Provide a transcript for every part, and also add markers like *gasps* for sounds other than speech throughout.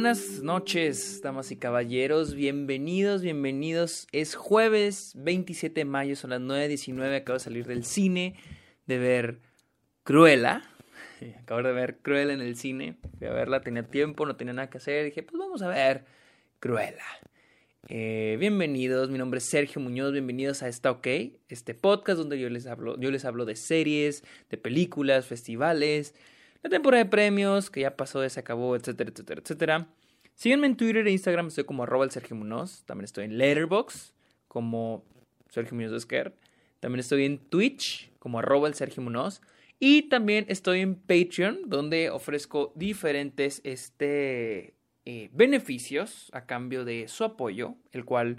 buenas noches, damas y caballeros. Bienvenidos, bienvenidos. Es jueves 27 de mayo, son las 9.19. Acabo de salir del cine de ver Cruella. *laughs* Acabo de ver Cruella en el cine. Fui a verla, tenía tiempo, no tenía nada que hacer. Dije, pues vamos a ver Cruella. Eh, bienvenidos, mi nombre es Sergio Muñoz, bienvenidos a Está OK, este podcast donde yo les hablo, yo les hablo de series, de películas, festivales, la temporada de premios, que ya pasó, ya se acabó, etcétera, etcétera, etcétera. Síguenme en Twitter e Instagram, estoy como arroba el Sergio Muñoz. También estoy en Letterboxd como Sergio Muñoz Esquer. También estoy en Twitch como arroba el Sergio Muñoz. Y también estoy en Patreon, donde ofrezco diferentes este, eh, beneficios a cambio de su apoyo, el cual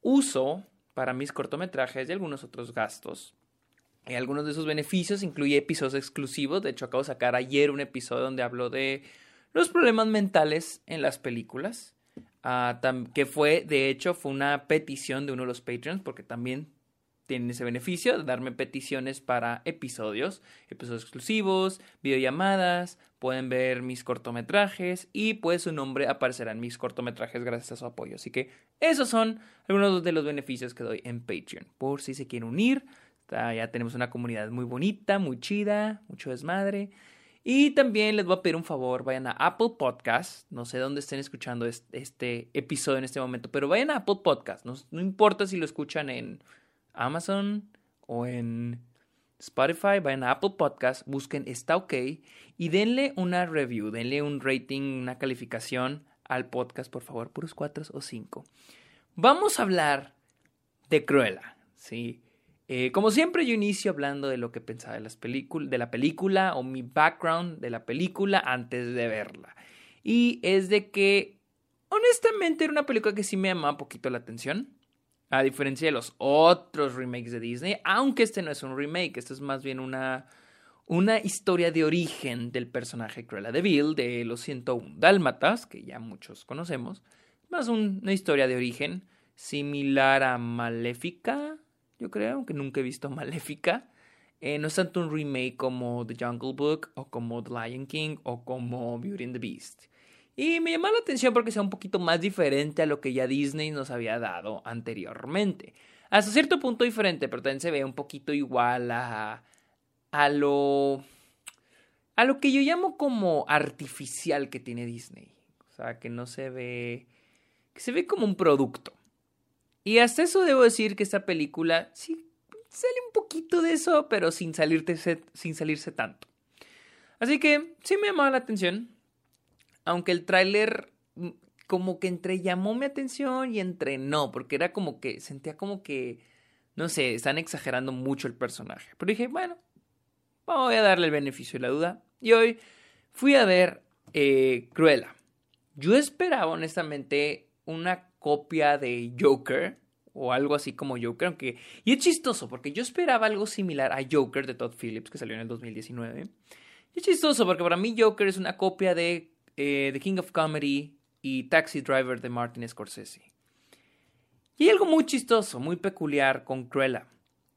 uso para mis cortometrajes y algunos otros gastos. Y algunos de esos beneficios incluye episodios exclusivos. De hecho, acabo de sacar ayer un episodio donde hablo de los problemas mentales en las películas. Ah, que fue, de hecho, fue una petición de uno de los Patreons, porque también tienen ese beneficio de darme peticiones para episodios, episodios exclusivos, videollamadas, pueden ver mis cortometrajes y pues su nombre aparecerá en mis cortometrajes gracias a su apoyo. Así que esos son algunos de los beneficios que doy en Patreon. Por si se quieren unir, ya tenemos una comunidad muy bonita, muy chida, mucho desmadre. Y también les voy a pedir un favor, vayan a Apple Podcast, no sé dónde estén escuchando este, episodio en este momento, pero vayan a Apple Podcast, no, importa si lo escuchan en Amazon o en Spotify, vayan a Apple Podcast, busquen Está OK y denle una review, denle un rating, una calificación al podcast, por favor, puros cuatro o cinco. Vamos a hablar de Cruella, ¿sí? Eh, como siempre, yo inicio hablando de lo que pensaba de, la película o mi background de la película antes de verla. Y es de que, honestamente, era una película que sí me llamaba un poquito la atención. A diferencia de los otros remakes de Disney, aunque este no es un remake, esto es más bien una, una historia de origen del personaje Cruella de Vil de los 101 Dálmatas, que ya muchos conocemos. Más una historia de origen similar a Maléfica, yo creo, aunque nunca he visto Maléfica. Eh, no es tanto un remake como The Jungle Book o como The Lion King o como Beauty and the Beast. Y me llama la atención porque sea un poquito más diferente a lo que ya Disney nos había dado anteriormente. Hasta cierto punto diferente, pero también se ve un poquito igual a, a lo a lo que yo llamo como artificial que tiene Disney. O sea, que no se ve que se ve como un producto. Y hasta eso debo decir que esta película sí sale un poquito de eso, pero sin, salirse, sin salirse tanto. Así que sí me llamaba la atención. Aunque el tráiler como que entre llamó mi atención y entre no, porque era como que sentía como que, no sé, están exagerando mucho el personaje. Pero dije, bueno, voy a darle el beneficio de la duda. Y hoy fui a ver eh, Cruella. Yo esperaba honestamente una copia de Joker o algo así como Joker, aunque... Y es chistoso porque yo esperaba algo similar a Joker de Todd Phillips que salió en el 2019. Y es chistoso porque para mí Joker es una copia de eh, The King of Comedy y Taxi Driver de Martin Scorsese. Y hay algo muy chistoso, muy peculiar con Cruella.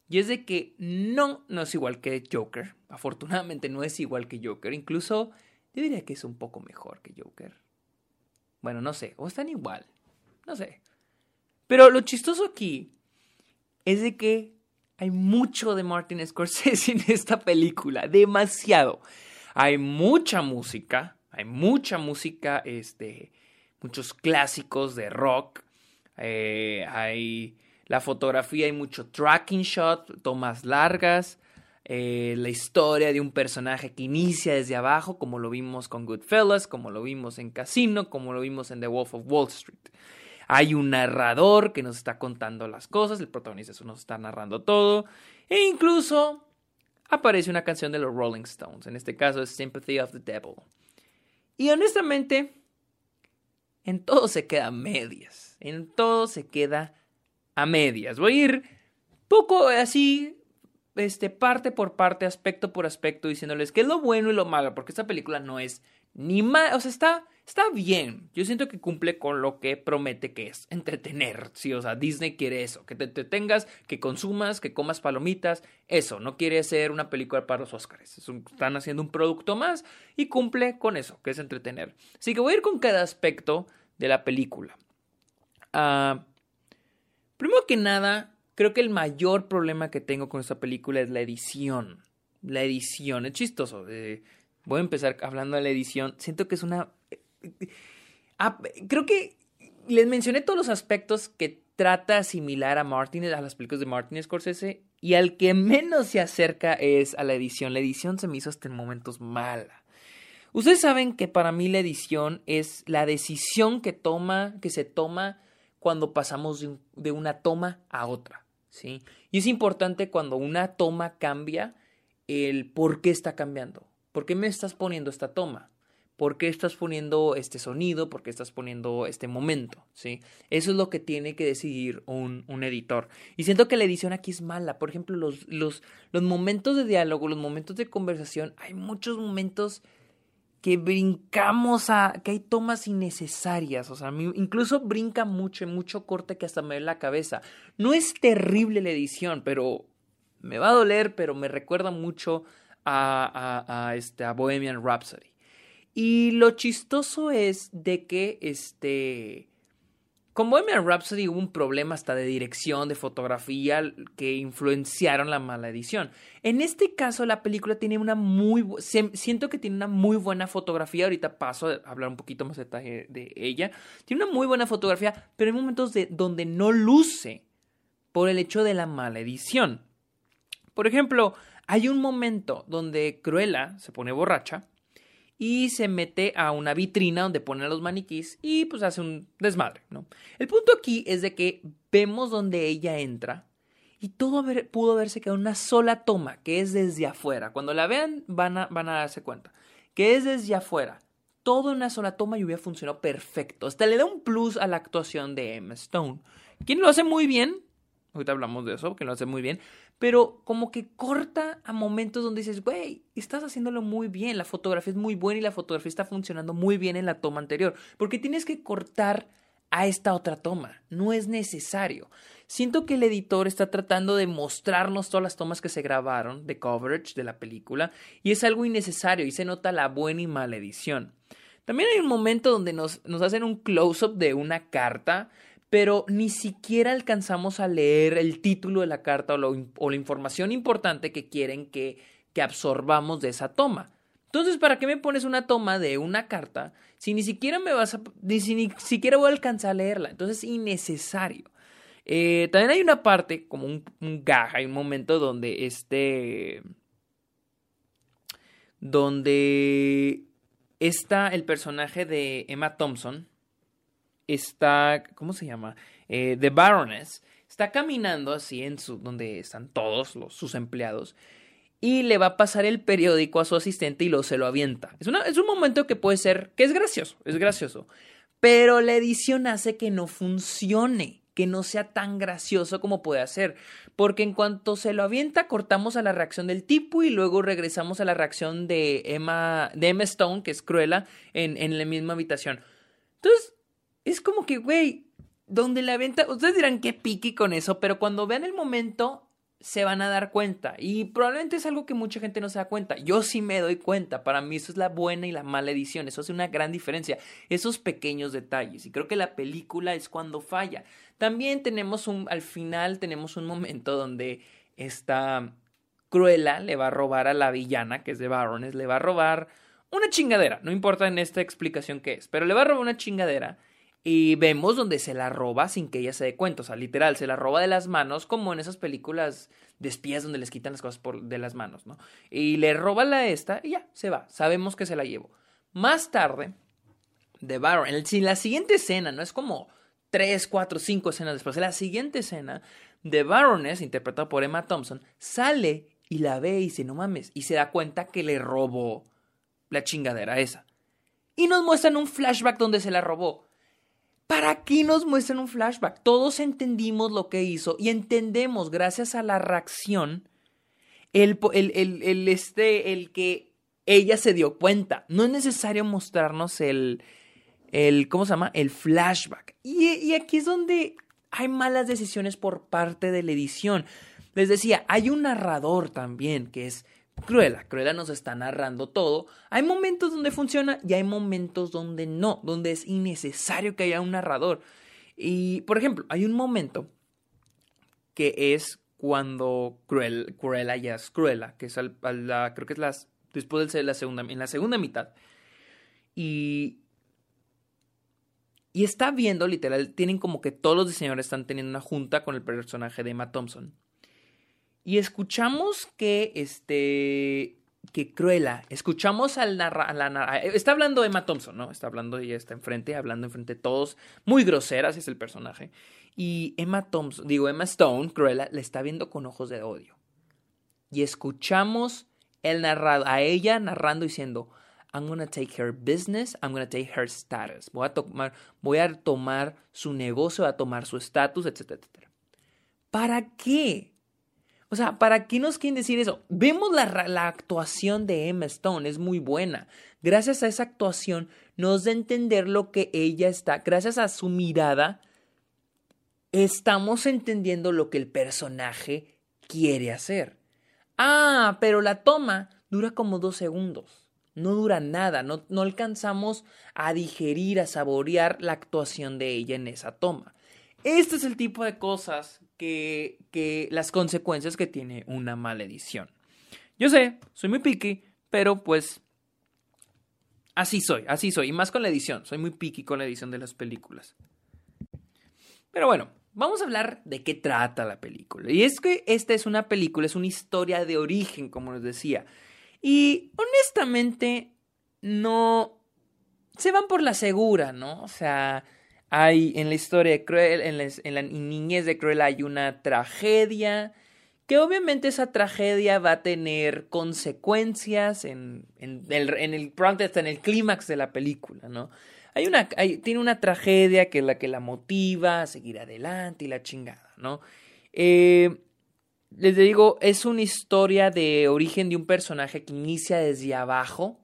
Y es de que no, no es igual que Joker. Afortunadamente no es igual que Joker. Incluso yo diría que es un poco mejor que Joker. Bueno, no sé, o están igual. No sé. Pero lo chistoso aquí es de que hay mucho de Martin Scorsese *laughs* en esta película, demasiado. Hay mucha música, hay mucha música, este, muchos clásicos de rock, eh, hay la fotografía, hay mucho tracking shot, tomas largas, eh, la historia de un personaje que inicia desde abajo, como lo vimos con Goodfellas, como lo vimos en Casino, como lo vimos en The Wolf of Wall Street. Hay un narrador que nos está contando las cosas, el protagonista nos está narrando todo, e incluso aparece una canción de los Rolling Stones, en este caso es Sympathy of the Devil. Y honestamente, en todo se queda a medias, en todo se queda a medias. Voy a ir poco así, este, parte por parte, aspecto por aspecto, diciéndoles qué es lo bueno y lo malo, porque esta película no es ni mal, o sea, está, está bien. Yo siento que cumple con lo que promete que es entretener, sí, o sea, Disney quiere eso, que te, tengas, que consumas, que comas palomitas, eso, no quiere ser una película para los Oscars, están haciendo un producto más y cumple con eso, que es entretener. Así que voy a ir con cada aspecto de la película. Ah, primero que nada, creo que el mayor problema que tengo con esta película es la edición. La edición, es chistoso. Eh, voy a empezar hablando de la edición. Siento que es una... Ah, creo que les mencioné todos los aspectos que trata similar a Martin, a las películas de Martin Scorsese, y al que menos se acerca es a la edición. La edición se me hizo hasta en momentos mala. Ustedes saben que para mí la edición es la decisión que toma, que se toma cuando pasamos de, una toma a otra, ¿sí? Y es importante cuando una toma cambia, el por qué está cambiando. ¿Por qué me estás poniendo esta toma? ¿Por qué estás poniendo este sonido? ¿Por qué estás poniendo este momento? ¿Sí? Eso es lo que tiene que decidir un, un editor. Y siento que la edición aquí es mala. Por ejemplo, los, los, los momentos de diálogo, los momentos de conversación, hay muchos momentos que brincamos a, que hay tomas innecesarias, o sea, incluso brinca mucho, mucho corte que hasta me ve la cabeza. No es terrible la edición, pero me va a doler, pero me recuerda mucho a, a, este, a Bohemian Rhapsody. Y lo chistoso es de que este con Bohemian Rhapsody hubo un problema hasta de dirección, de fotografía, que influenciaron la mala edición. En este caso, la película tiene una muy... Siento que tiene una muy buena fotografía. Ahorita paso a hablar un poquito más de detalle de ella. Tiene una muy buena fotografía, pero hay momentos de, donde no luce por el hecho de la mala edición. Por ejemplo, hay un momento donde Cruella se pone borracha y se mete a una vitrina donde pone los maniquís y pues hace un desmadre, ¿no? El punto aquí es de que vemos donde ella entra y todo pudo haberse quedado en una sola toma, que es desde afuera. Cuando la vean van a, van a darse cuenta, que es desde afuera. Todo en una sola toma y hubiera funcionado perfecto. Hasta le da un plus a la actuación de Emma Stone. Quien lo hace muy bien, ahorita hablamos de eso, que lo hace muy bien, pero como que corta a momentos donde dices, güey, estás haciéndolo muy bien, la fotografía es muy buena y la fotografía está funcionando muy bien en la toma anterior, porque tienes que cortar a esta otra toma, no es necesario. Siento que el editor está tratando de mostrarnos todas las tomas que se grabaron de coverage de la película y es algo innecesario y se nota la buena y mala edición. También hay un momento donde nos, nos hacen un close-up de una carta pero ni siquiera alcanzamos a leer el título de la carta o, la información importante que quieren que, que absorbamos de esa toma. Entonces, ¿para qué me pones una toma de una carta si ni siquiera me vas a, ni, siquiera voy a alcanzar a leerla? Entonces es innecesario. Eh, también hay una parte, como un, un hay un momento donde este. donde está el personaje de Emma Thompson, está, ¿cómo se llama? Eh, The Baroness, está caminando así en su, donde están todos los, sus empleados y le va a pasar el periódico a su asistente y lo se lo avienta. Es, es un momento que puede ser, que es gracioso, es gracioso, pero la edición hace que no funcione, que no sea tan gracioso como puede hacer, porque en cuanto se lo avienta cortamos a la reacción del tipo y luego regresamos a la reacción de Emma, de Emma Stone, que es Cruella, en, en la misma habitación. Entonces, es como que, güey, donde la venta, ustedes dirán que piqui con eso, pero cuando vean el momento se van a dar cuenta. Y probablemente es algo que mucha gente no se da cuenta. Yo sí me doy cuenta, para mí eso es la buena y la mala edición, eso hace una gran diferencia, esos pequeños detalles. Y creo que la película es cuando falla. También tenemos un, al final tenemos un momento donde esta Cruella le va a robar a la villana, que es de Barones, le va a robar una chingadera, no importa en esta explicación qué es, pero le va a robar una chingadera y vemos donde se la roba sin que ella se dé cuenta. O sea, literal, se la roba de las manos, como en esas películas de espías donde les quitan las cosas por, de las manos, ¿no? Y le roba la esta y ya, se va. Sabemos que se la llevó. Más tarde, de Baron, en la siguiente escena, no es como tres, cuatro, cinco escenas después, en la siguiente escena, de Baroness, interpretado por Emma Thompson, sale y la ve y dice, no mames, y se da cuenta que le robó la chingadera esa. Y nos muestran un flashback donde se la robó. ¿Para qué nos muestran un flashback? Todos entendimos lo que hizo y entendemos, gracias a la reacción, el, el, este, el que ella se dio cuenta. No es necesario mostrarnos el, el ¿cómo se llama? El flashback. Y aquí es donde hay malas decisiones por parte de la edición. Les decía, hay un narrador también que es Cruella. Cruella nos está narrando todo. Hay momentos donde funciona y hay momentos donde no, donde es innecesario que haya un narrador. Y, por ejemplo, hay un momento que es cuando Cruella, ya es Cruella, que es la, creo que es las, después de la segunda, en la segunda mitad. Y, y está viendo, literal, tienen como que todos los diseñadores están teniendo una junta con el personaje de Emma Thompson. Y escuchamos que, este, que Cruella, escuchamos al narra, la está hablando Emma Thompson, ¿no? Está hablando, ella está enfrente, hablando enfrente de todos, muy grosera, así es el personaje. Y Emma Thompson, digo, Emma Stone, Cruella, le está viendo con ojos de odio. Y escuchamos el narrado, a ella narrando diciendo, I'm gonna take her business, I'm gonna take her status. Voy a tomar, voy a tomar su negocio, voy a tomar su estatus, etcétera, etcétera. ¿Para qué? O sea, ¿para qué nos quieren decir eso? Vemos la, la, actuación de Emma Stone, es muy buena. Gracias a esa actuación nos da a entender lo que ella está, gracias a su mirada, estamos entendiendo lo que el personaje quiere hacer. Ah, pero la toma dura como dos segundos. No dura nada, no, no alcanzamos a digerir, a saborear la actuación de ella en esa toma. Este es el tipo de cosas que, que las consecuencias que tiene una mala edición. Yo sé, soy muy picky, pero pues así soy, así soy. Y más con la edición, soy muy picky con la edición de las películas. Pero bueno, Vamos a hablar de qué trata la película. Y es que esta es una película, es una historia de origen, como les decía. Y honestamente, no... Se van por la segura, ¿no? O sea, hay en la historia de Cruel, en la, niñez de Cruel hay una tragedia, que obviamente esa tragedia va a tener consecuencias en, el, en hasta en el clímax de la película, ¿no? hay una, tiene una tragedia que la que la motiva a seguir adelante y la chingada, ¿no? Eh, les digo, es una historia de origen de un personaje que inicia desde abajo.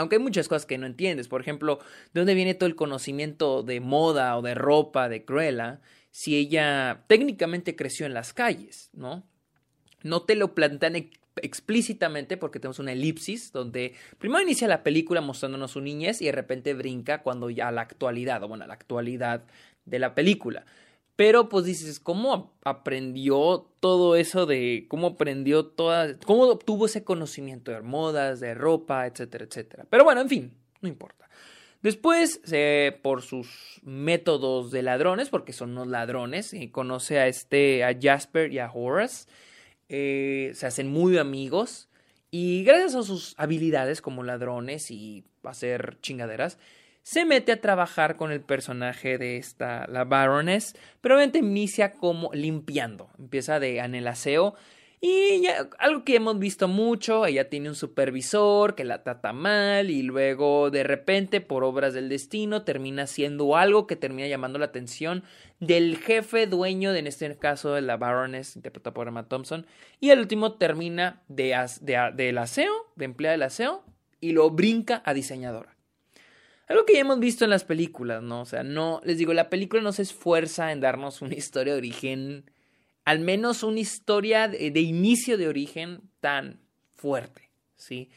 Aunque hay muchas cosas que no entiendes. Por ejemplo, ¿de dónde viene todo el conocimiento de moda o de ropa de Cruella? Si ella técnicamente creció en las calles, ¿no? No te lo plantean explícitamente porque tenemos una elipsis donde primero inicia la película mostrándonos su niñez y de repente brinca cuando ya a la actualidad, o bueno, la actualidad de la película. Pero pues dices, ¿cómo aprendió todo eso de cómo aprendió toda, cómo obtuvo ese conocimiento de modas, de ropa, etcétera, etcétera? Pero bueno, en fin, no importa. Después, por sus métodos de ladrones, porque son unos ladrones, y conoce a este, a Jasper y a Horace, eh, se hacen muy amigos y gracias a sus habilidades como ladrones y hacer chingaderas, se mete a trabajar con el personaje de esta, la Baroness, pero obviamente inicia como limpiando, empieza de en el aseo y algo que hemos visto mucho, ella tiene un supervisor que la trata mal y luego de repente por obras del destino termina haciendo algo que termina llamando la atención del jefe dueño de en este caso de la Baroness interpretada por Emma Thompson y el último termina de, de, del aseo, de empleada del aseo y lo brinca a diseñadora. Algo que ya hemos visto en las películas, ¿no? O sea, no, les digo, la película no se esfuerza en darnos una historia de origen al menos una historia de, inicio de origen tan fuerte, ¿sí?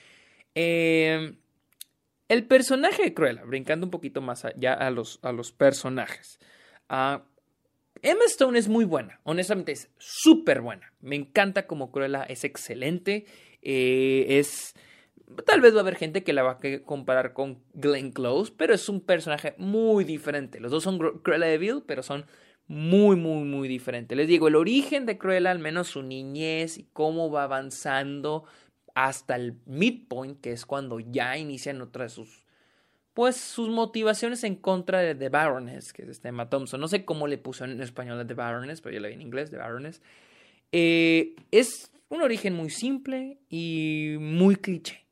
Em, el personaje de Cruella, brincando un poquito más allá a los, a los personajes. Ah, Emma Stone es muy buena, honestamente es súper buena. Me encanta como Cruella, es excelente. Eh, es. Tal vez va a haber gente que la va a comparar con Glenn Close, pero es un personaje muy diferente. Los dos son Cruella de Vil, pero son muy, muy, muy diferente. Les digo, el origen de Cruella, al menos su niñez y cómo va avanzando hasta el midpoint, que es cuando ya inician otras de sus, pues, sus motivaciones en contra de The Baroness, que es este Emma Thompson. No sé cómo le puso en español a The Baroness, pero yo la vi en inglés, The Baroness. Eh, es un origen muy simple y muy cliché,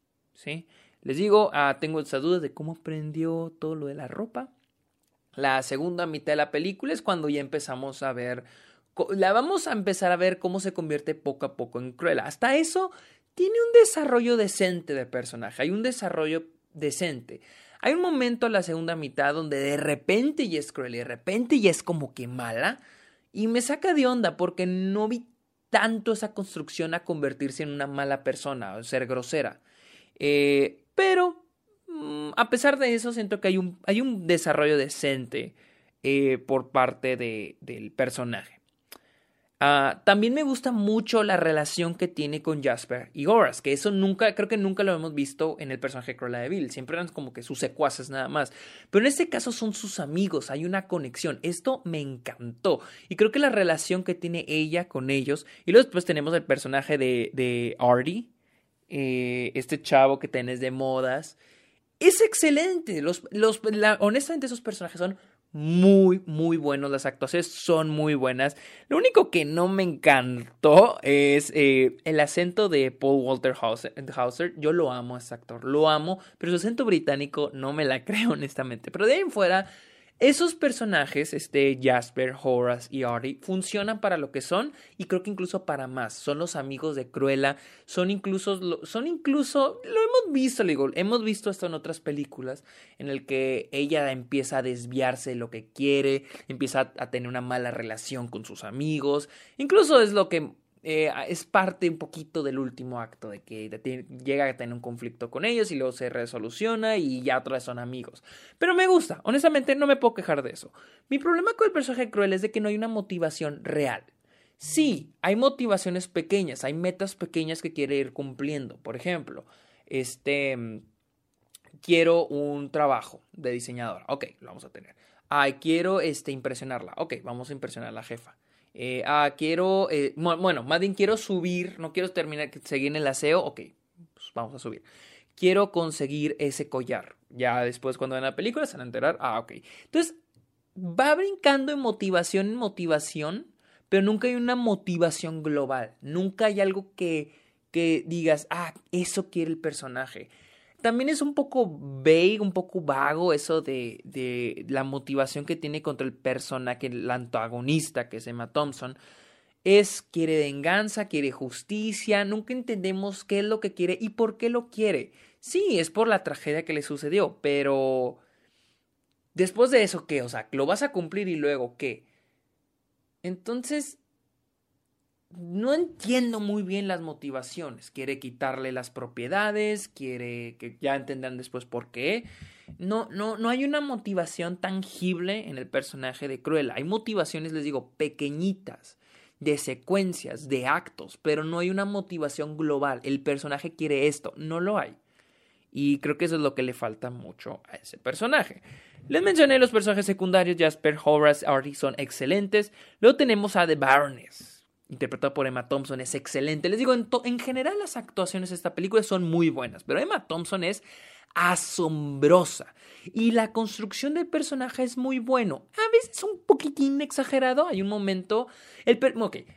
Les digo, ah, tengo esas dudas de cómo aprendió todo lo de la ropa. La segunda mitad de la película es cuando ya empezamos a ver la vamos a empezar a ver cómo se convierte poco a poco en Cruella. Hasta eso tiene un desarrollo decente de personaje, hay un desarrollo decente. Hay un momento en la segunda mitad donde de repente ya es cruel y de repente ya es como que mala. Y me saca de onda porque no vi tanto esa construcción a convertirse en una mala persona o ser grosera. Eh, pero mm, a pesar de eso, siento que hay un, hay un desarrollo decente eh, por parte de, del personaje. Ah, también me gusta mucho la relación que tiene con Jasper y Horace, que eso nunca, creo que nunca lo hemos visto en el personaje de Cruella de Vil, siempre eran como que sus secuaces nada más, pero en este caso son sus amigos, hay una conexión, esto me encantó. Y creo que la relación que tiene ella con ellos, y luego después tenemos el personaje de, de Artie, eh, este chavo que tenés de modas, es excelente, los, los, honestamente esos personajes son muy, muy buenos. Las actuaciones son muy buenas. Lo único que no me encantó es eh, el acento de Paul Walter Hauser. Yo lo amo a ese actor, lo amo, pero su acento británico no me la *laughs* creo, honestamente. Pero de ahí en fuera, esos personajes, este Jasper, Horace y Artie, funcionan para lo que son y creo que incluso para más. Son los amigos de Cruella, son incluso, son incluso, lo hemos visto, digo, hemos visto esto en otras películas, en el que ella empieza a desviarse de lo que quiere, empieza a tener una mala relación con sus amigos, incluso es lo que eh, es parte un poquito del último acto, de que llega a tener un conflicto con ellos y luego se resoluciona y ya otra vez son amigos. Pero me gusta, honestamente no me puedo quejar de eso. Mi problema con el personaje cruel es de que no hay una motivación real. Sí, hay motivaciones pequeñas, hay metas pequeñas que quiere ir cumpliendo. Por ejemplo, este quiero un trabajo de diseñadora. Ok, lo vamos a tener. Ay, quiero este, impresionarla. Ok, vamos a impresionar a la jefa. Eh, ah, quiero, eh, bueno, más quiero subir, no quiero terminar, seguir en el aseo, ok, pues vamos a subir. Quiero conseguir ese collar. Ya después cuando ven la película se van a enterar, ah, ok. Entonces, va brincando en motivación en motivación, pero nunca hay una motivación global. Nunca hay algo que, que digas, ah, eso quiere el personaje también es un poco vague, un poco vago eso de, de la motivación que tiene contra el personaje, el antagonista que es Emma Thompson. Es, quiere venganza, quiere justicia, nunca entendemos qué es lo que quiere y por qué lo quiere. Sí, es por la tragedia que le sucedió, pero... Después de eso, ¿qué? O sea, ¿lo vas a cumplir y luego qué? Entonces, no entiendo muy bien las motivaciones. Quiere quitarle las propiedades, quiere que ya entendan después por qué. No, no, no hay una motivación tangible en el personaje de Cruella. Hay motivaciones, les digo, pequeñitas, de secuencias, de actos, pero no hay una motivación global. El personaje quiere esto, no lo hay. Y creo que eso es lo que le falta mucho a ese personaje. Les mencioné los personajes secundarios, Jasper, Horace, Artie son excelentes. Luego tenemos a The Baroness interpretado por Emma Thompson, es excelente. Les digo, en, general las actuaciones de esta película son muy buenas, pero Emma Thompson es asombrosa. Y la construcción del personaje es muy bueno. A veces un poquitín exagerado. Hay un momento. El,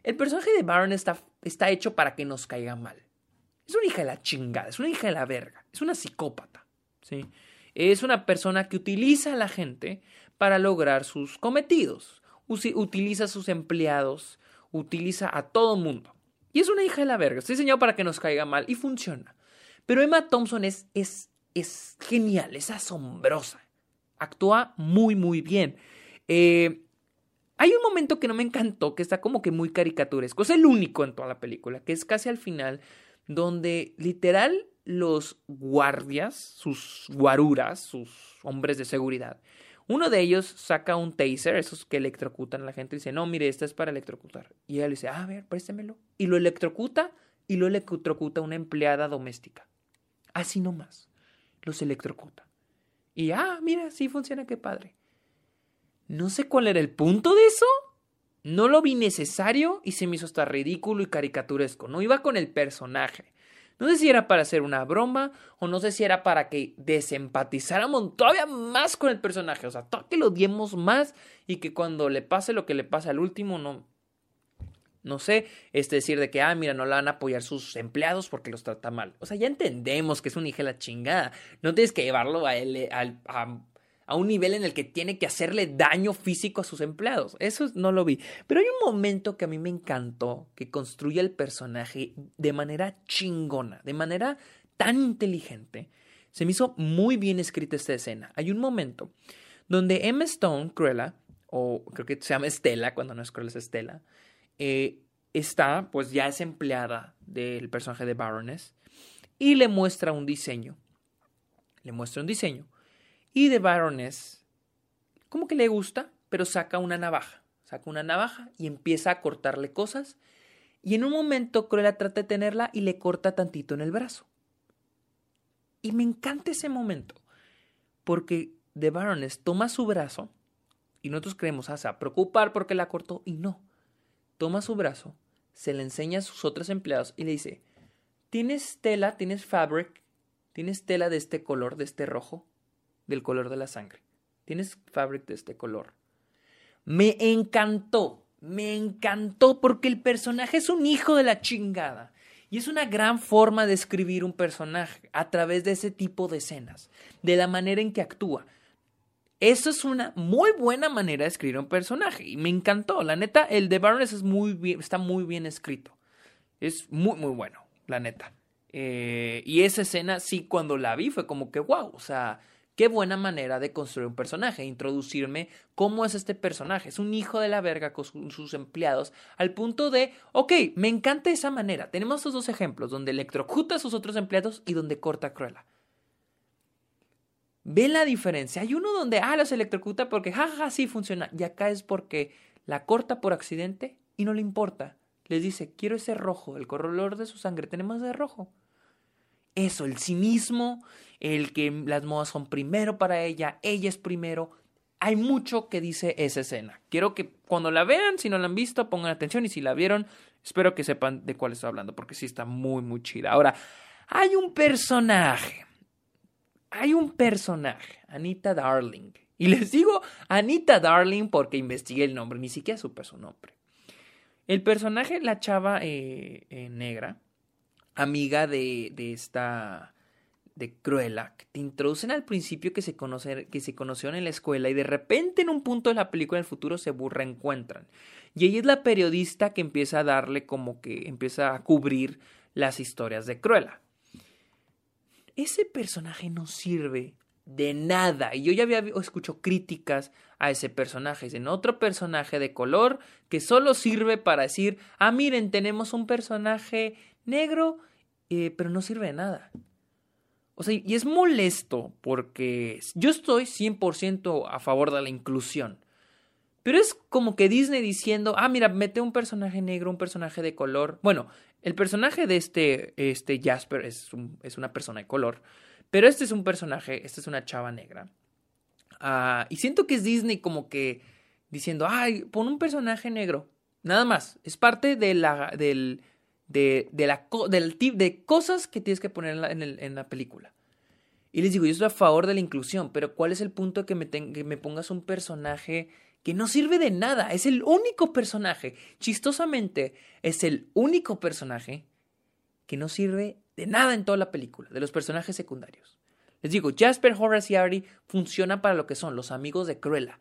el personaje de Baron está, está hecho para que nos caiga mal. Es una hija de la chingada, es una hija de la verga, es una psicópata. ¿sí? Es una persona que utiliza a la gente para lograr sus cometidos. Utiliza a sus empleados utiliza a todo mundo. Y es una hija de la verga. Está diseñado para que nos caiga mal y funciona. Pero Emma Thompson es, es, es genial, es asombrosa. Actúa muy, muy bien. Eh, hay un momento que no me encantó, que está como que muy caricaturesco. Es el único en toda la película, que es casi al final, donde literal los guardias, sus guaruras, sus hombres de seguridad, uno de ellos saca un taser, esos que electrocutan a la gente, y dice, no, mire, este es para electrocutar. Y ella le dice, a ver, préstemelo. Y lo electrocuta y lo electrocuta una empleada doméstica. Así nomás. Los electrocuta. Y, ah, mira, sí funciona, qué padre. No sé cuál era el punto de eso. No lo vi necesario y se me hizo hasta ridículo y caricaturesco. No iba con el personaje. No sé si era para hacer una broma o no sé si era para que desempatizáramos todavía más con el personaje. O sea, que lo odiemos más y que cuando le pase lo que le pasa al último, no. No sé, es decir, de que, ah, mira, no la van a apoyar sus empleados porque los trata mal. O sea, ya entendemos que es un hijo de la chingada. No tienes que llevarlo a él, a, a un nivel en el que tiene que hacerle daño físico a sus empleados. Eso no lo vi. Pero hay un momento que a mí me encantó, que construye el personaje de manera chingona, de manera tan inteligente. Se me hizo muy bien escrita esta escena. Hay un momento donde Emma Stone, Cruella, o creo que se llama Estela, cuando no es Cruella es Estela, eh, está, pues ya es empleada del personaje de Baroness y le muestra un diseño. Le muestra un diseño. Y de Baroness, como que le gusta, pero saca una navaja. Saca una navaja y empieza a cortarle cosas. Y en un momento Cruella trata de tenerla y le corta tantito en el brazo. Y me encanta ese momento. Porque de Baroness toma su brazo y nosotros creemos, ah, preocupar porque la cortó y no. Toma su brazo, se le enseña a sus otros empleados y le dice, ¿tienes tela, tienes fabric, tienes tela de este color, de este rojo, del color de la sangre? ¿Tienes fabric de este color? Me encantó, me encantó porque el personaje es un hijo de la chingada. Y es una gran forma de escribir un personaje a través de ese tipo de escenas, de la manera en que actúa. Eso es una muy buena manera de escribir un personaje y me encantó. La neta, el de Baroness es muy bien, está muy bien escrito. Es muy, muy bueno, la neta. Eh, y esa escena, sí, cuando la vi fue como que, wow, o sea, qué buena manera de construir un personaje, introducirme cómo es este personaje. Es un hijo de la verga con sus empleados, al punto de, ok, me encanta esa manera. Tenemos esos dos ejemplos, donde electrocuta a sus otros empleados y donde corta a Cruella. ¿Ven la diferencia? Hay uno donde, ah, los electrocuta porque, jajaja, sí funciona. Y acá es porque la corta por accidente y no le importa. Les dice, quiero ese rojo, el color de su sangre, tenemos de rojo. Eso, el cinismo, el que las modas son primero para ella, ella es primero. Hay mucho que dice esa escena. Quiero que cuando la vean, si no la han visto, pongan atención y si la vieron, espero que sepan de cuál estoy hablando, porque sí está muy, muy chida. Ahora, hay un personaje hay un personaje, Anita Darling. Y les digo Anita Darling porque investigué el nombre, ni siquiera supe su nombre. El personaje, la chava eh, eh, negra, amiga de, de, esta de Cruella, que te introducen al principio que se, conocer, que se conocieron en la escuela y de repente en un punto de la película en el futuro se reencuentran. Y ella es la periodista que empieza a darle como que empieza a cubrir las historias de Cruella ese personaje no sirve de nada. Y yo ya había escuchado críticas a ese personaje. En otro personaje de color que solo sirve para decir, ah, miren, tenemos un personaje negro, eh, pero no sirve de nada. O sea, y es molesto porque yo estoy 100% a favor de la inclusión. Pero es como que Disney diciendo, ah, mira, mete un personaje negro, un personaje de color. Bueno, el personaje de este, este Jasper es, es una persona de color, pero este es un personaje, esta es una chava negra. Ah, y siento que es Disney como que diciendo, ay, pon un personaje negro. Nada más. Es parte de la, del, de, de la, de cosas que tienes que poner en la, en, la película. Y les digo, yo estoy a favor de la inclusión, pero ¿cuál es el punto de que me, que me pongas un personaje que no sirve de nada. Es el único personaje, chistosamente, es el único personaje que no sirve de nada en toda la película, de los personajes secundarios. Les digo, Jasper, Horace y Ari funcionan para lo que son los amigos de Cruella.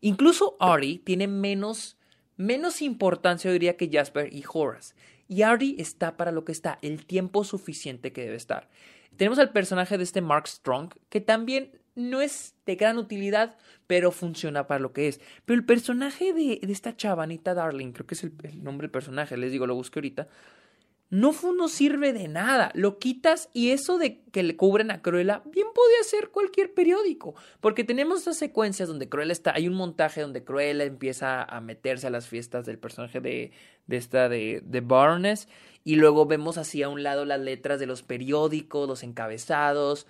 Incluso Ari tiene menos, menos importancia, yo diría, que Jasper y Horace. Y Ari está para lo que está, el tiempo suficiente que debe estar. Tenemos al personaje de este Mark Strong, que también no es de gran utilidad, pero funciona para lo que es. Pero el personaje de, esta chava, Anita Darling, creo que es el, nombre del personaje, les digo, lo busqué ahorita, no, no sirve de nada. Lo quitas y eso de que le cubren a Cruella, bien podía ser cualquier periódico. Porque tenemos esas secuencias donde Cruella está, hay un montaje donde Cruella empieza a meterse a las fiestas del personaje de, de esta de, de Barnes. Y luego vemos así a un lado las letras de los periódicos, los encabezados.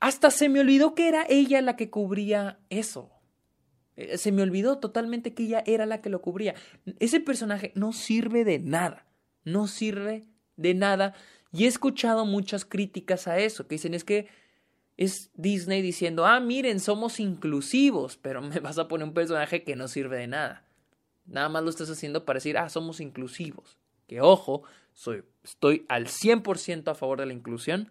Hasta se me olvidó que era ella la que cubría eso. Eh, se me olvidó totalmente que ella era la que lo cubría. Ese personaje no sirve de nada. No sirve de nada. Y he escuchado muchas críticas a eso, que dicen es que es Disney diciendo, ah, miren, somos inclusivos, pero me *laughs* vas a poner un personaje que no sirve de nada. Nada más lo estás haciendo para decir, ah, somos inclusivos. Que ojo, soy, estoy al 100% a favor de la inclusión,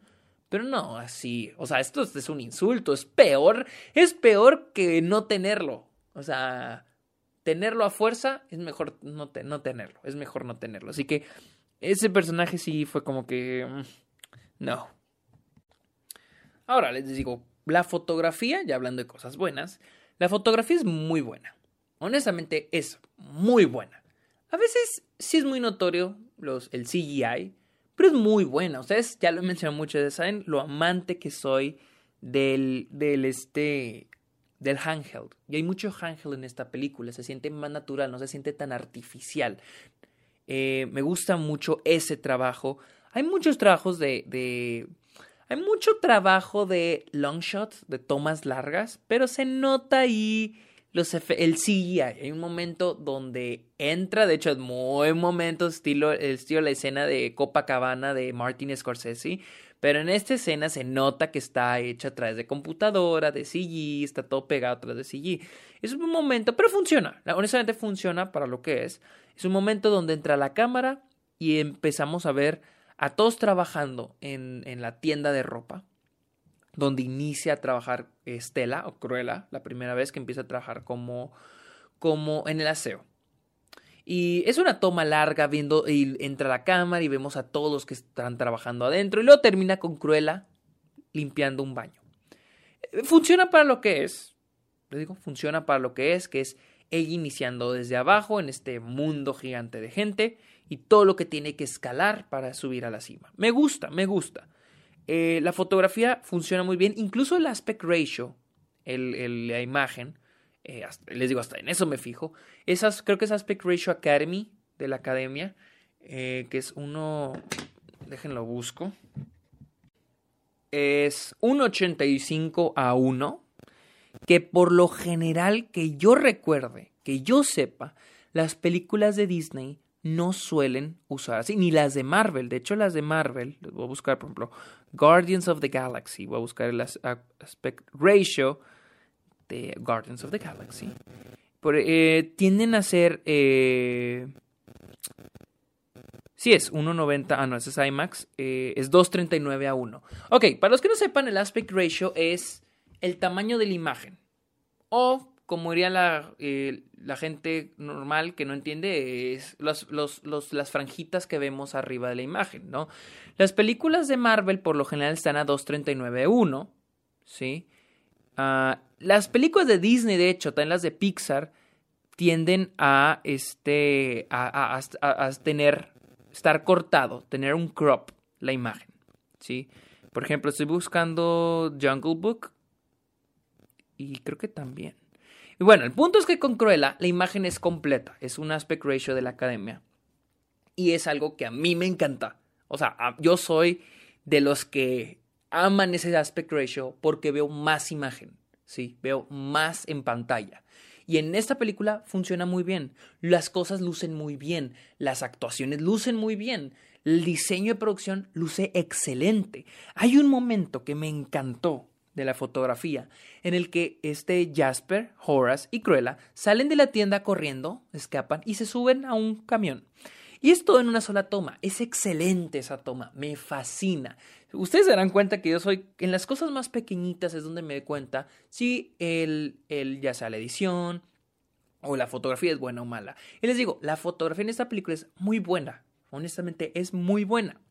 Pero no así. O sea, esto es un insulto. Es peor. Es peor que no tenerlo. O sea, tenerlo a fuerza es mejor no, no tenerlo. Es mejor no tenerlo. Así que ese personaje sí fue como que... Mm, no. Ahora les digo, la fotografía, ya hablando de cosas buenas, la fotografía es muy buena. Honestamente es muy buena. A veces sí es muy notorio los, el CGI, pero es muy buena. Ustedes ya lo he mencionado mucho, saben lo amante que soy del, del este del handheld. Y hay mucho handheld en esta película, se siente más natural, no se siente tan artificial. Eh, me gusta mucho ese trabajo. Hay muchos trabajos de, de hay mucho trabajo de long shot, de tomas largas, pero se nota ahí los el CGI. Hay un momento donde entra, de hecho es muy momento estilo, estilo la escena de Copacabana de Martin Scorsese, pero en esta escena se nota que está hecha a través de computadora, de CG, está todo pegado a través de CG. Es un momento, pero funciona, honestamente funciona para lo que es. Es un momento donde entra la cámara y empezamos a ver a todos trabajando en, en la tienda de ropa donde inicia a trabajar Estela o Cruella, la primera vez que empieza a trabajar como, como en el aseo. Y es una toma larga viendo, y entra la cámara y vemos a todos que están trabajando adentro y luego termina con Cruella limpiando un baño. Funciona para lo que es, le digo, funciona para lo que es, que es ella iniciando desde abajo en este mundo gigante de gente y todo lo que tiene que escalar para subir a la cima. Me gusta, me gusta. Eh, la fotografía funciona muy bien, incluso el aspect ratio, el, la imagen, eh, les digo, hasta en eso me fijo. Esas, creo que es aspect ratio Academy de la academia, eh, que es uno, déjenlo busco, es 1.85 a 1, que por lo general que yo recuerde, que yo sepa, las películas de Disney no suelen usar así, ni las de Marvel. De hecho, las de Marvel, voy a buscar, por ejemplo, Guardians of the Galaxy, voy a buscar el aspect ratio de Guardians of the Galaxy. Eh, tienden a ser... Eh, sí es 1.90, ah no, ese es IMAX, eh, es 2.39 a 1. Ok, para los que no sepan, el aspect ratio es el tamaño de la imagen. O como diría la, eh, la gente normal que no entiende, es las franjitas que vemos arriba de la imagen, ¿no? Las películas de Marvel por lo general están a 2.39.1, ¿sí? Uh, las películas de Disney, de hecho, también las de Pixar, tienden a, este, a tener, estar cortado, tener un crop la imagen, ¿sí? Por ejemplo, estoy buscando Jungle Book y creo que también. Y bueno, el punto es que con Cruella la imagen es completa, es un aspect ratio de la academia. Y es algo que a mí me encanta. O sea, yo soy de los que aman ese aspect ratio porque veo más imagen, ¿sí? Veo más en pantalla. Y en esta película funciona muy bien. Las cosas lucen muy bien. Las actuaciones lucen muy bien. El diseño de producción luce excelente. Hay un momento que me encantó de la fotografía, en el que este Jasper, Horace y Cruella salen de la tienda corriendo, escapan y se suben a un camión. Y es todo en una sola toma. Es excelente esa toma. Me fascina. Ustedes se darán cuenta que yo soy, en las cosas más pequeñitas es donde me doy cuenta si el, el, ya sea la edición o la fotografía es buena o mala. Y les digo, la fotografía en esta película es muy buena. Honestamente, es muy buena.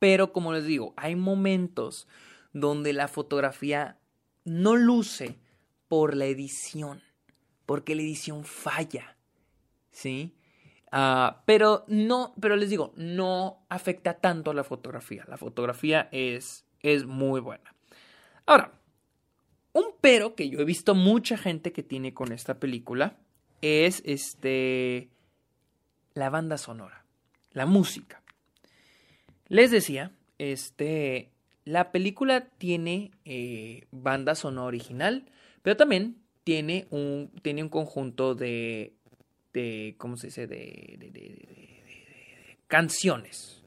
Pero como les digo, hay momentos donde la fotografía no luce por la edición, porque la edición falla, ¿sí? Uh, pero no, pero les digo, no afecta tanto a la fotografía. La fotografía es, es muy buena. Ahora, un pero que yo he visto mucha gente que tiene con esta película es este la banda sonora, la música. Les decía, este la película tiene eh, banda sonora original, pero también tiene un, tiene un conjunto de, de ¿cómo se dice? De, canciones.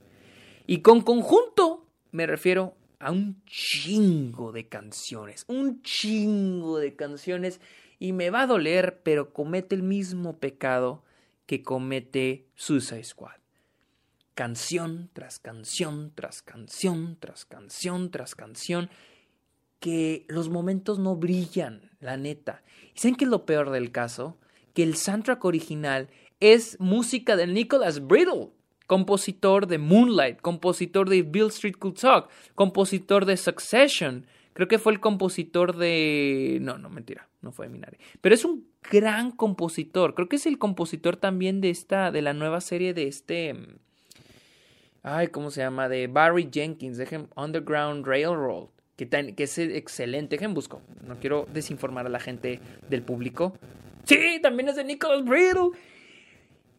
Y con conjunto me refiero a un chingo de canciones, un chingo de canciones y me va a doler, pero comete el mismo pecado que comete Suicide Squad. canción tras canción, tras canción, tras canción, tras canción, que los momentos no brillan, la neta. ¿Y saben qué es lo peor del caso? Que el soundtrack original es música de Nicholas Brittle, compositor de Moonlight, compositor de Bill Street Could Talk, compositor de Succession. Creo que fue el compositor de... No, no, mentira, no fue Minari. Pero es un gran compositor. Creo que es el compositor también de esta, de la nueva serie de este... Ay, ¿cómo se llama? De Barry Jenkins, de Underground Railroad que, que es excelente. Dejen busco. No quiero desinformar a la gente del público. Sí, también es de Nicholas Brittle.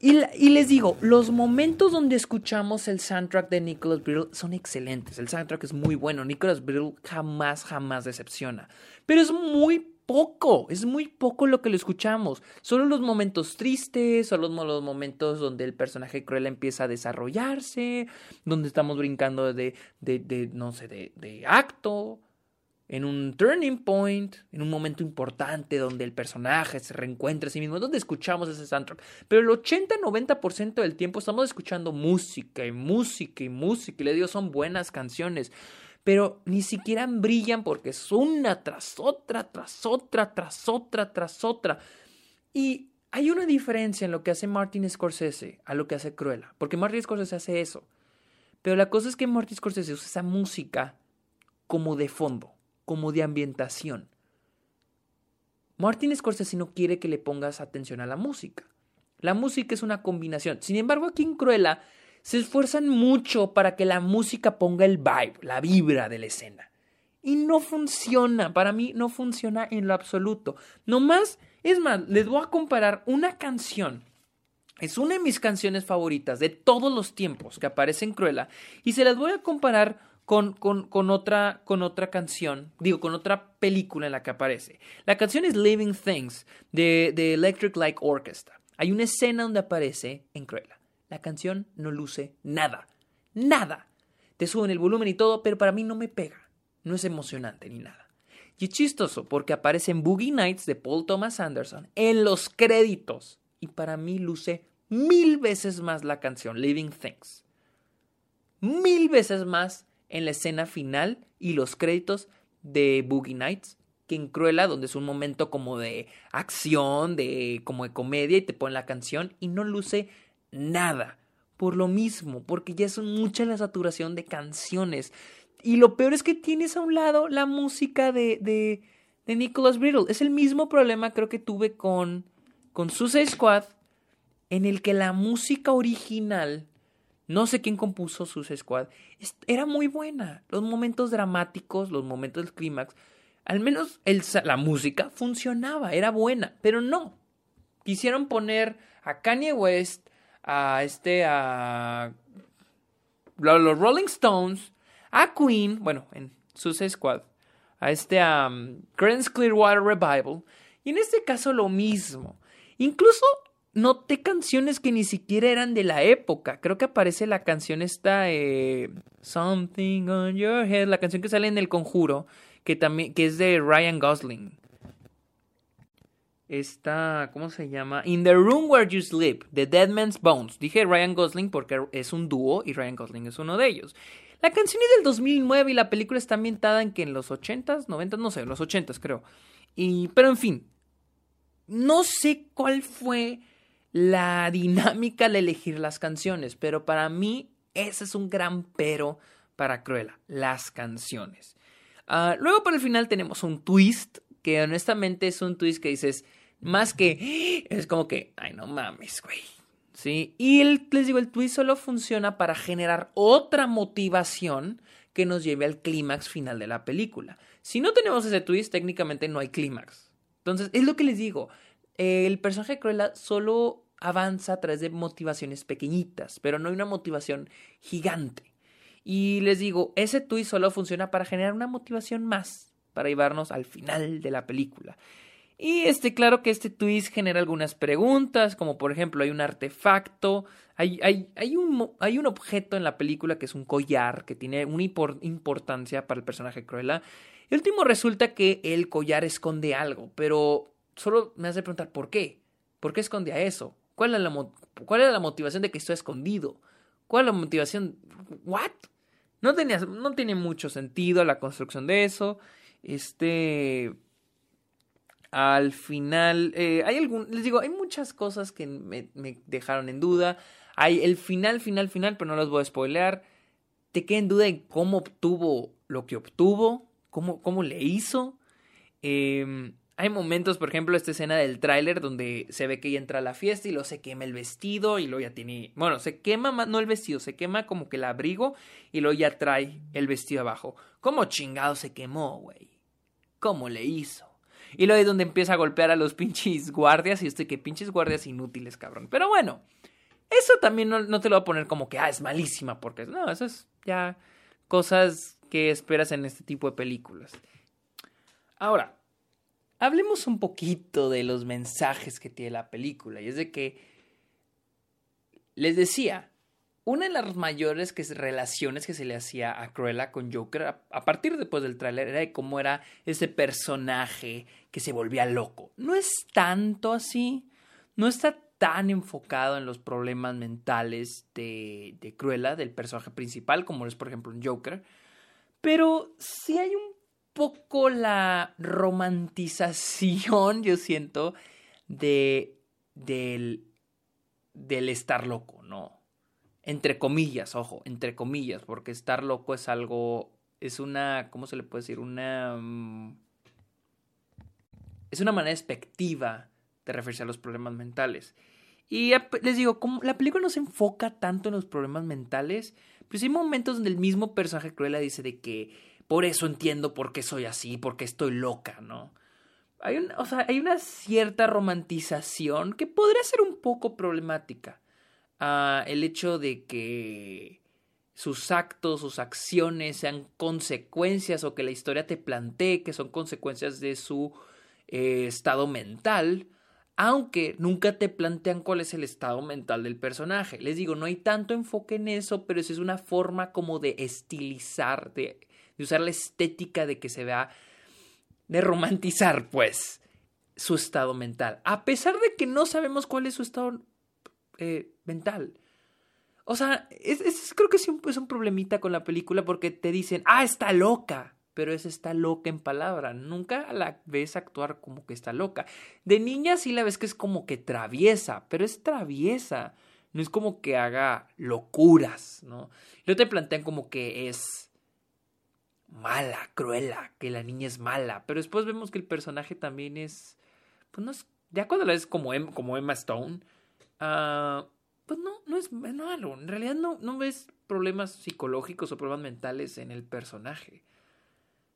Y, les digo, los momentos donde escuchamos el soundtrack de Nicholas Brittle son excelentes. El soundtrack es muy bueno. Nicholas Brittle jamás, jamás decepciona. Pero es muy poco, es muy poco lo que lo escuchamos. Solo los momentos tristes, solo los momentos donde el personaje cruel empieza a desarrollarse, donde estamos brincando de, de, de no sé, de, de acto, en un turning point, en un momento importante donde el personaje se reencuentra a sí mismo, donde escuchamos ese soundtrack. Pero el 80-90% del tiempo estamos escuchando música y música y música. Y le digo, son buenas canciones pero ni siquiera brillan porque es una tras otra, tras otra, tras otra, tras otra. Y hay una diferencia en lo que hace Martin Scorsese a lo que hace Cruella, porque Martin Scorsese hace eso. Pero la cosa es que Martin Scorsese usa esa música como de fondo, como de ambientación. Martin Scorsese no quiere que le pongas atención a la música. La música es una combinación. Sin embargo, aquí en Cruella se esfuerzan mucho para que la música ponga el vibe, la vibra de la escena. Y no funciona, para mí no funciona en lo absoluto. No más, es más, les voy a comparar una canción. Es una de mis canciones favoritas de todos los tiempos que aparece en Cruella. Y se las voy a comparar con, con, otra, con otra canción, digo, con otra película en la que aparece. La canción es Living Things de, de Electric Light Orchestra. Hay una escena donde aparece en Cruella. La canción no luce nada. Nada. Te suben el volumen y todo, pero para mí no me pega. No es emocionante ni nada. Y es chistoso porque aparecen Boogie Nights de Paul Thomas Anderson en los créditos. Y para mí luce mil veces más la canción Living Things. Mil veces más en la escena final y los créditos de Boogie Nights que en Cruella, donde es un momento como de acción, de como de comedia y te ponen la canción y no luce nada. Por lo mismo, porque ya es mucha la saturación de canciones. Y lo peor es que tienes a un lado la música de, de, de Nicholas Brittle. Es el mismo problema creo que tuve con, con Suicide Squad, en el que la música original, no sé quién compuso Suicide Squad, era muy buena. Los momentos dramáticos, los momentos del clímax, al menos la música funcionaba, era buena, pero no. Quisieron poner a Kanye West, a este, a los Rolling Stones, a Queen, bueno, en Suicide Squad, a este, a um, Clearwater Revival, y en este caso lo mismo. Incluso noté canciones que ni siquiera eran de la época. Creo que aparece la canción esta, eh, Something on Your Head, la canción que sale en El Conjuro, que también, que es de Ryan Gosling esta, ¿cómo se llama? In the Room Where You Sleep, The Dead Man's Bones. Dije Ryan Gosling porque es un dúo y Ryan Gosling es uno de ellos. La canción es del 2009 y la película está ambientada en que en los 80s, 90s, no sé, en los 80s creo. Y, pero en fin, no sé cuál fue la dinámica al elegir las canciones, pero para mí ese es un gran pero para Cruella, las canciones. Ah, luego para el final tenemos un twist, que honestamente es un twist que dices, más que, *gasps* es como que, ay, no mames, güey. ¿Sí? Y les digo, el twist solo funciona para generar otra motivación que nos lleve al clímax final de la película. Si no tenemos ese twist, técnicamente no hay clímax. Entonces, es lo que les digo. El personaje de Cruella solo avanza a través de motivaciones pequeñitas, pero no hay una motivación gigante. Y les digo, ese twist solo funciona para generar una motivación más, para llevarnos al final de la película. Y este, claro que este twist genera algunas preguntas, como por ejemplo, hay un artefacto, hay un objeto en la película que es un collar, que tiene una importancia para el personaje Cruella. Y último resulta que el collar esconde algo, pero solo me hace preguntar por qué. ¿Por qué esconde a eso? ¿Cuál es la, cuál la motivación de que esto escondido? ¿Cuál es la motivación? ¿What? No no tiene mucho sentido la construcción de eso. Este. Al final. Eh, hay algún. Les digo, hay muchas cosas que me, dejaron en duda. Hay el final, final, final, pero no los voy a spoilear. Te queda en duda en cómo obtuvo lo que obtuvo. Cómo, cómo le hizo. Eh, hay momentos, por ejemplo, esta escena del tráiler donde se ve que ella entra a la fiesta y luego se quema el vestido y luego ya tiene... Bueno, se quema, no el vestido, se quema como que el abrigo y luego ya trae el vestido abajo. ¿Cómo chingado se quemó, güey? ¿Cómo le hizo? Y luego es donde empieza a golpear a los *laughs* pinches guardias y estoy que pinches guardias inútiles, cabrón. Pero bueno, eso también no, no te lo voy a poner como que, ah, es malísima, porque no, eso es ya cosas que esperas en este tipo de películas. Ahora, hablemos un poquito de los mensajes que tiene la película. Y es de que, les decía, una de las mayores relaciones que se le hacía a Cruella con Joker, a, partir después del tráiler, era de cómo era ese personaje que se volvía loco. No es tanto así, no está tan enfocado en los problemas mentales de, de Cruella, del personaje principal, como es por ejemplo un Joker, pero sí hay un poco la romantización, yo siento, de del, del estar loco, ¿no? Entre comillas, ojo, entre comillas, porque estar loco es algo, es una, ¿cómo se le puede decir? Una... Mm, es una manera despectiva de referirse a los problemas mentales. Y les digo, como la película no se enfoca tanto en los problemas mentales, pues hay momentos donde el mismo personaje Cruella dice de que por eso entiendo por qué soy así, por qué estoy loca, ¿no? Hay, o sea, hay una cierta romantización que podría ser un poco problemática. Uh, el hecho de que sus actos, sus acciones sean consecuencias o que la historia te plantee que son consecuencias de su eh, estado mental, aunque nunca te plantean cuál es el estado mental del personaje. Les digo, no hay tanto enfoque en eso, pero eso es una forma como de estilizar, de de usar la estética de que se vea, de romantizar, pues, su estado mental. A pesar de que no sabemos cuál es su estado eh, mental. O sea, es, creo que sí es un problemita con la película porque te dicen, ah, está loca. Pero es está loca en palabra. Nunca la ves actuar como que está loca. De niña sí la ves que es como que traviesa, pero es traviesa. No es como que haga locuras, ¿no? Yo te plantean como que es mala, cruela, que la niña es mala, pero después vemos que el personaje también es, pues no es, ya cuando la ves como, em, como Emma Stone, uh, pues no, no es malo, en realidad no, no ves problemas psicológicos o problemas mentales en el personaje.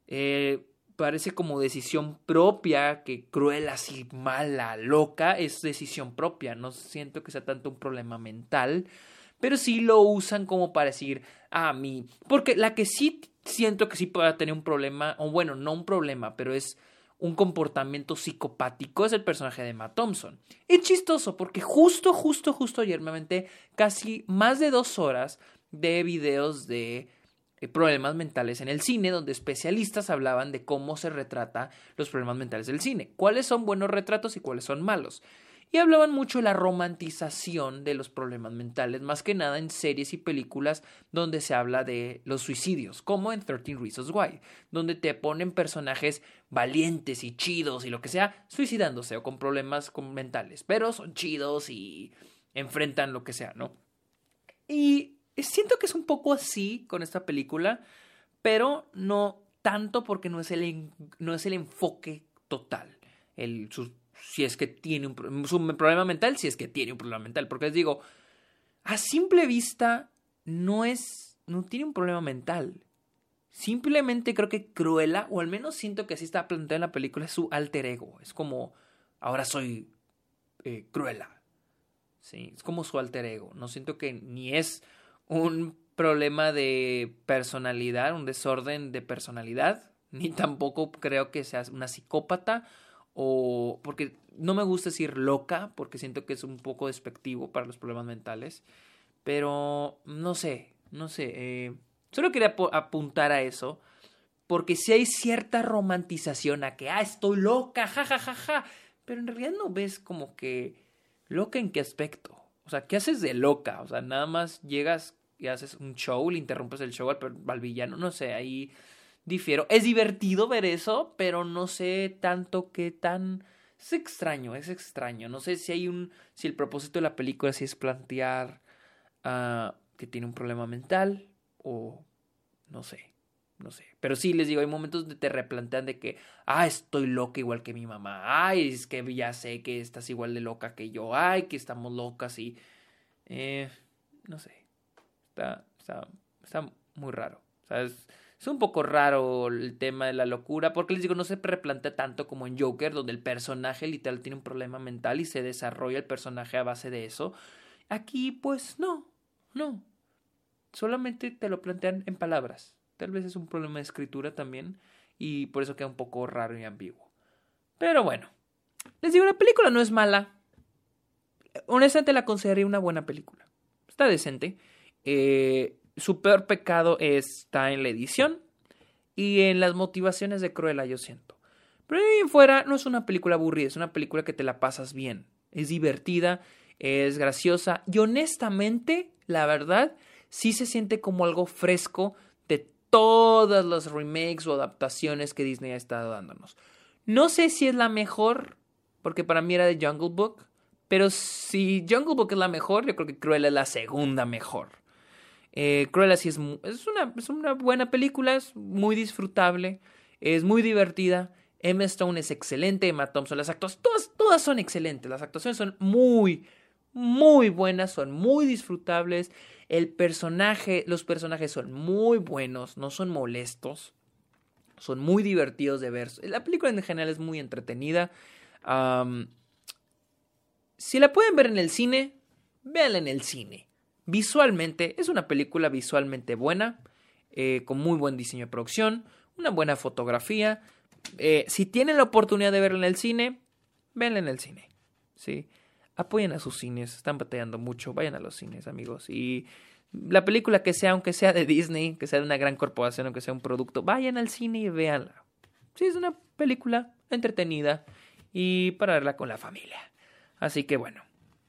Eh, parece como decisión propia, que cruela, así, mala, loca, es decisión propia, no siento que sea tanto un problema mental, pero sí lo usan como para decir a ah, mí, porque la que sí siento que sí pueda tener un problema, o bueno, no un problema, pero es un comportamiento psicopático, es el personaje de Matt Thompson. Es chistoso porque justo, justo, justo ayer me aventé casi más de dos horas de videos de eh, problemas mentales en el cine, donde especialistas hablaban de cómo se retrata los problemas mentales del cine, cuáles son buenos retratos y cuáles son malos y hablaban mucho de la romantización de los problemas mentales, más que nada en series y películas donde se habla de los suicidios, como en 13 Reasons Why, donde te ponen personajes valientes y chidos y lo que sea, suicidándose o con problemas mentales, pero son chidos y enfrentan lo que sea, ¿no? Y siento que es un poco así con esta película, pero no tanto porque no es el, no es el enfoque total. El, si es que tiene un, problema mental, si es que tiene un problema mental. Porque les digo, a simple vista no es, no tiene un problema mental. Simplemente creo que Cruella, o al menos siento que así está planteado en la película, es su alter ego. Es como, ahora soy eh, Cruella. Sí, es como su alter ego. No siento que ni es un problema de personalidad, un desorden de personalidad, ni tampoco creo que sea una psicópata o porque no me gusta decir loca, porque siento que es un poco despectivo para los problemas mentales, pero no sé, no sé, eh, solo quería apuntar a eso, porque si hay cierta romantización a que, ah, estoy loca, ja, ja, ja, ja, pero en realidad no ves como que loca en qué aspecto, o sea, ¿qué haces de loca? O sea, nada más llegas y haces un show, le interrumpes el show al, al villano, no sé, ahí difiero. Es divertido ver eso, pero no sé tanto qué tan... Es extraño, es extraño. No sé si hay un... si el propósito de la película si es plantear uh, que tiene un problema mental o no sé, no sé. Pero sí, les digo, hay momentos donde te replantean de que, ah, estoy loca igual que mi mamá, ay, es que ya sé que estás igual de loca que yo, ay, que estamos locas y... Eh, no sé, está, está, está muy raro. O es, un poco raro el tema de la locura, porque les digo, no se replantea tanto como en Joker, donde el personaje literal tiene un problema mental y se desarrolla el personaje a base de eso. Aquí, pues no, no. Solamente te lo plantean en palabras. Tal vez es un problema de escritura también y por eso queda un poco raro y ambiguo. Pero bueno, les digo, la película no es mala. Honestamente la consideraría una buena película. Está decente. Eh, su peor pecado está en la edición y en las motivaciones de Cruella, yo siento. Pero en fuera no es una película aburrida, es una película que te la pasas bien. Es divertida, es graciosa y honestamente, la verdad, sí se siente como algo fresco de todas las remakes o adaptaciones que Disney ha estado dándonos. No sé si es la mejor, porque para mí era de Jungle Book, pero si Jungle Book es la mejor, yo creo que Cruella es la segunda mejor. Eh, es, es, una, es una buena película, es muy disfrutable, es muy divertida. Emma Stone es excelente, Emma Thompson, las actuaciones, todas, todas son excelentes, las actuaciones son muy, muy buenas, son muy disfrutables. El personaje, los personajes son muy buenos, no son molestos, son muy divertidos de ver. La película en general es muy entretenida. si la pueden ver en el cine, véanla en el cine. Visualmente, es una película visualmente buena, eh, con muy buen diseño de producción, una buena fotografía. Eh, si tienen la oportunidad de verla en el cine, véanla en el cine. ¿sí? apoyen a sus cines, están batallando mucho, vayan a los cines, amigos. Y la película que sea, aunque sea de Disney, que sea de una gran corporación, aunque sea un producto, vayan al cine y véanla. Sí, es una película entretenida y para verla con la familia. Así que bueno,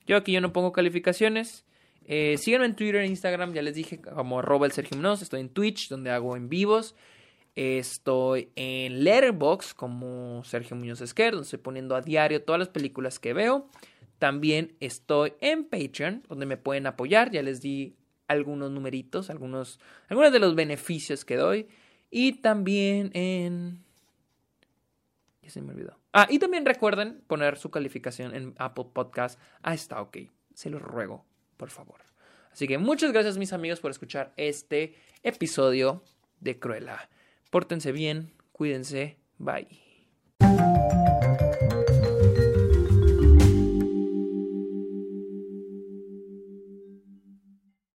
yo aquí yo no pongo calificaciones. Eh, síganme en Twitter e Instagram, ya les dije, como arroba el Sergio Munoz. Estoy en Twitch, donde hago en vivos. Estoy en Letterboxd como Sergio Muñoz Esquer, donde estoy poniendo a diario todas las películas que veo. También estoy en Patreon, donde me pueden apoyar. Ya les di algunos numeritos, algunos, algunos de los beneficios que doy. Y también en... Ya se me olvidó. Ah, y también recuerden poner su calificación en Apple Podcast. Ah, está ok. Se los ruego, por favor. Así que muchas gracias mis amigos por escuchar este episodio de Cruella. Pórtense bien, cuídense, bye.